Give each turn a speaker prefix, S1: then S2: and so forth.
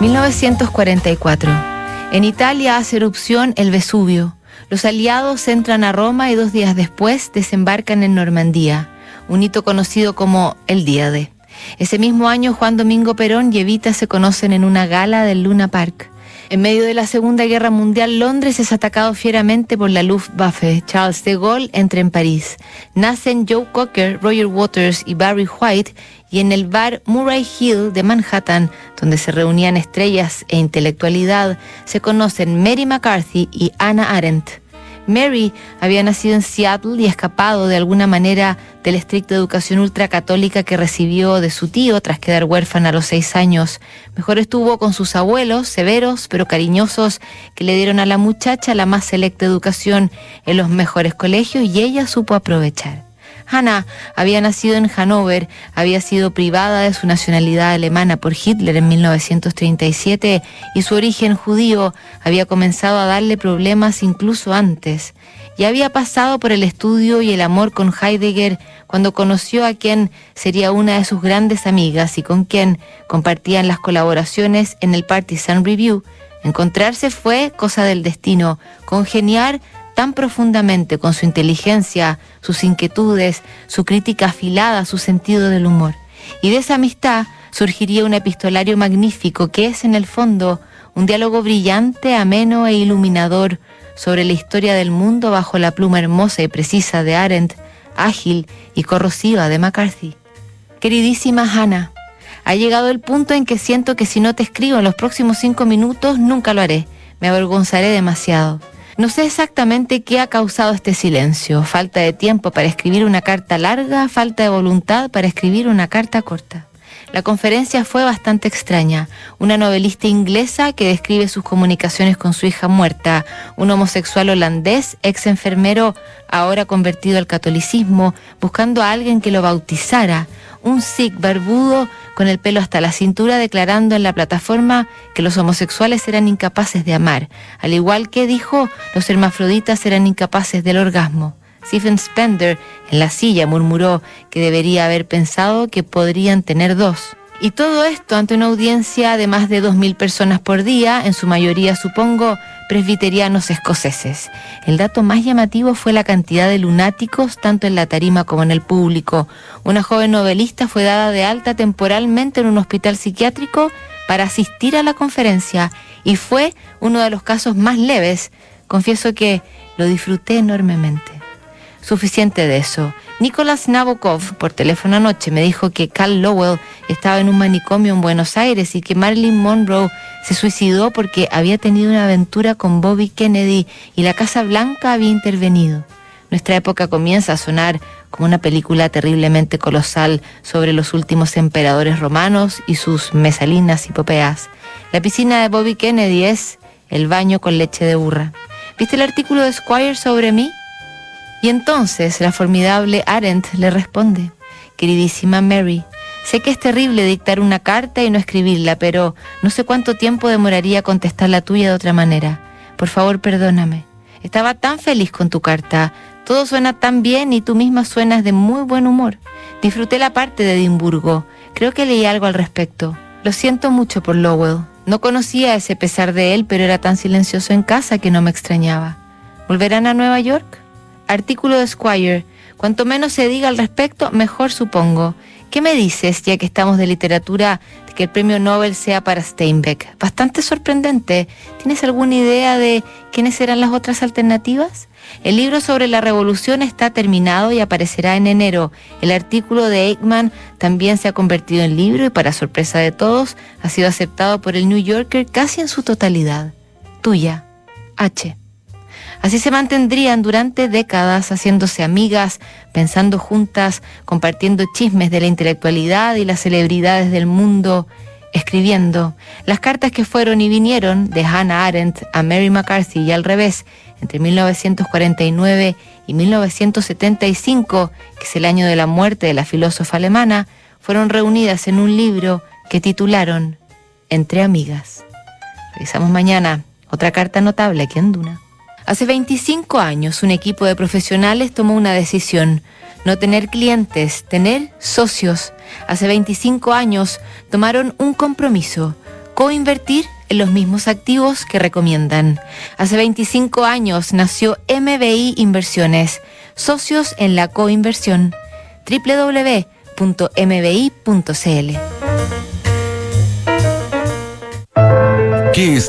S1: 1944. En Italia hace erupción el Vesubio. Los aliados entran a Roma y dos días después desembarcan en Normandía, un hito conocido como el Día de. Ese mismo año Juan Domingo Perón y Evita se conocen en una gala del Luna Park. En medio de la Segunda Guerra Mundial, Londres es atacado fieramente por la Luftwaffe. Charles de Gaulle entra en París. Nacen Joe Cocker, Roger Waters y Barry White y en el bar Murray Hill de Manhattan, donde se reunían estrellas e intelectualidad, se conocen Mary McCarthy y Anna Arendt. Mary había nacido en Seattle y escapado de alguna manera de la estricta educación ultracatólica que recibió de su tío tras quedar huérfana a los seis años. Mejor estuvo con sus abuelos, severos pero cariñosos, que le dieron a la muchacha la más selecta educación en los mejores colegios y ella supo aprovechar. Hannah había nacido en Hannover, había sido privada de su nacionalidad alemana por Hitler en 1937 y su origen judío había comenzado a darle problemas incluso antes. Y había pasado por el estudio y el amor con Heidegger cuando conoció a quien sería una de sus grandes amigas y con quien compartían las colaboraciones en el Partisan Review. Encontrarse fue cosa del destino, congeniar tan profundamente con su inteligencia, sus inquietudes, su crítica afilada, su sentido del humor. Y de esa amistad surgiría un epistolario magnífico que es en el fondo un diálogo brillante, ameno e iluminador sobre la historia del mundo bajo la pluma hermosa y precisa de Arendt, ágil y corrosiva de McCarthy. Queridísima Hannah, ha llegado el punto en que siento que si no te escribo en los próximos cinco minutos, nunca lo haré. Me avergonzaré demasiado. No sé exactamente qué ha causado este silencio. Falta de tiempo para escribir una carta larga, falta de voluntad para escribir una carta corta. La conferencia fue bastante extraña. Una novelista inglesa que describe sus comunicaciones con su hija muerta, un homosexual holandés, ex enfermero, ahora convertido al catolicismo, buscando a alguien que lo bautizara, un sikh barbudo con el pelo hasta la cintura declarando en la plataforma que los homosexuales eran incapaces de amar, al igual que dijo los hermafroditas eran incapaces del orgasmo. Stephen Spender en la silla murmuró que debería haber pensado que podrían tener dos. Y todo esto ante una audiencia de más de 2.000 personas por día, en su mayoría supongo presbiterianos escoceses. El dato más llamativo fue la cantidad de lunáticos tanto en la tarima como en el público. Una joven novelista fue dada de alta temporalmente en un hospital psiquiátrico para asistir a la conferencia y fue uno de los casos más leves. Confieso que lo disfruté enormemente. Suficiente de eso. Nicolás Nabokov, por teléfono anoche, me dijo que Carl Lowell estaba en un manicomio en Buenos Aires y que Marilyn Monroe se suicidó porque había tenido una aventura con Bobby Kennedy y la Casa Blanca había intervenido. Nuestra época comienza a sonar como una película terriblemente colosal sobre los últimos emperadores romanos y sus mesalinas hipopeas. La piscina de Bobby Kennedy es el baño con leche de burra. ¿Viste el artículo de Squire sobre mí? Y entonces la formidable Arendt le responde, queridísima Mary, sé que es terrible dictar una carta y no escribirla, pero no sé cuánto tiempo demoraría contestar la tuya de otra manera. Por favor, perdóname. Estaba tan feliz con tu carta, todo suena tan bien y tú misma suenas de muy buen humor. Disfruté la parte de Edimburgo, creo que leí algo al respecto. Lo siento mucho por Lowell. No conocía ese pesar de él, pero era tan silencioso en casa que no me extrañaba. ¿Volverán a Nueva York? Artículo de Squire. Cuanto menos se diga al respecto, mejor supongo. ¿Qué me dices, ya que estamos de literatura, de que el premio Nobel sea para Steinbeck? Bastante sorprendente. ¿Tienes alguna idea de quiénes serán las otras alternativas? El libro sobre la revolución está terminado y aparecerá en enero. El artículo de Eichmann también se ha convertido en libro y para sorpresa de todos ha sido aceptado por el New Yorker casi en su totalidad. Tuya, H. Así se mantendrían durante décadas haciéndose amigas, pensando juntas, compartiendo chismes de la intelectualidad y las celebridades del mundo, escribiendo. Las cartas que fueron y vinieron de Hannah Arendt a Mary McCarthy y al revés, entre 1949 y 1975, que es el año de la muerte de la filósofa alemana, fueron reunidas en un libro que titularon Entre Amigas. Revisamos mañana otra carta notable aquí en Duna. Hace 25 años un equipo de profesionales tomó una decisión, no tener clientes, tener socios. Hace 25 años tomaron un compromiso, coinvertir en los mismos activos que recomiendan. Hace 25 años nació MBI Inversiones, socios en la coinversión www.mbi.cl.
S2: ¿Qué es